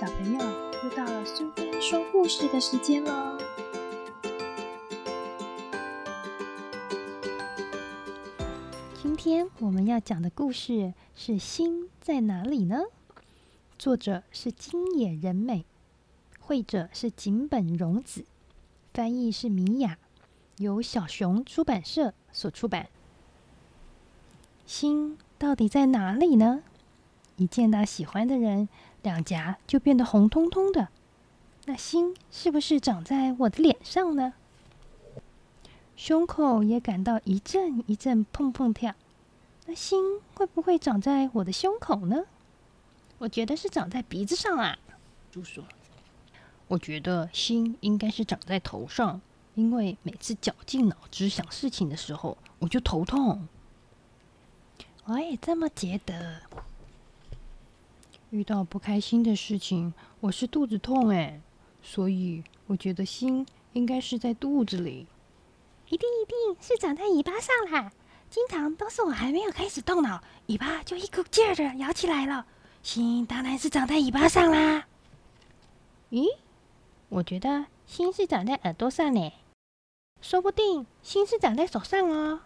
小朋友，又到了苏菲说故事的时间喽！今天我们要讲的故事是《心在哪里呢》？作者是金野仁美，绘者是井本荣子，翻译是米雅，由小熊出版社所出版。心到底在哪里呢？一见到喜欢的人，两颊就变得红彤彤的。那心是不是长在我的脸上呢？胸口也感到一阵一阵砰砰跳。那心会不会长在我的胸口呢？我觉得是长在鼻子上啊。猪说：“我觉得心应该是长在头上，因为每次绞尽脑汁想事情的时候，我就头痛。”我也这么觉得。遇到不开心的事情，我是肚子痛哎，所以我觉得心应该是在肚子里。一定一定是长在尾巴上啦！经常都是我还没有开始动脑，尾巴就一股劲儿的摇起来了。心当然是长在尾巴上啦。咦，我觉得心是长在耳朵上呢，说不定心是长在手上哦。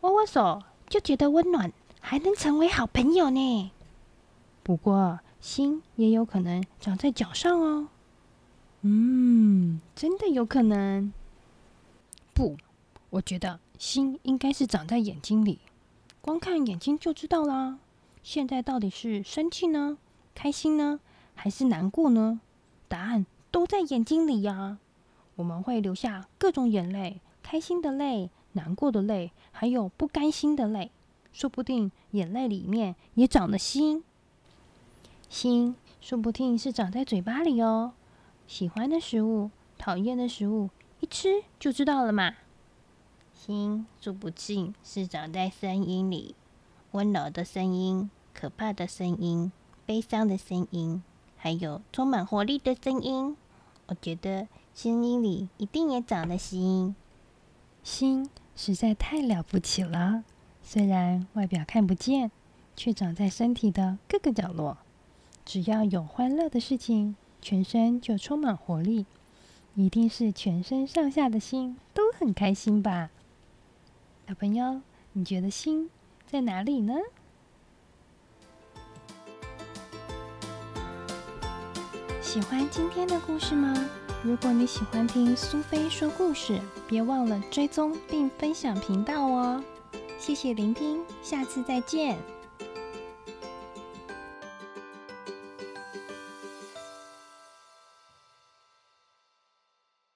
握握手就觉得温暖，还能成为好朋友呢。不过，心也有可能长在脚上哦。嗯，真的有可能。不，我觉得心应该是长在眼睛里。光看眼睛就知道啦。现在到底是生气呢、开心呢，还是难过呢？答案都在眼睛里呀。我们会流下各种眼泪：开心的泪、难过的泪，还有不甘心的泪。说不定眼泪里面也长了心。心说不定是长在嘴巴里哦，喜欢的食物、讨厌的食物，一吃就知道了嘛。心说不定是长在声音里，温柔的声音、可怕的声音、悲伤的声音，还有充满活力的声音。我觉得声音里一定也长了心。心实在太了不起了，虽然外表看不见，却长在身体的各个角落。只要有欢乐的事情，全身就充满活力，一定是全身上下的心都很开心吧？小朋友，你觉得心在哪里呢？喜欢今天的故事吗？如果你喜欢听苏菲说故事，别忘了追踪并分享频道哦！谢谢聆听，下次再见。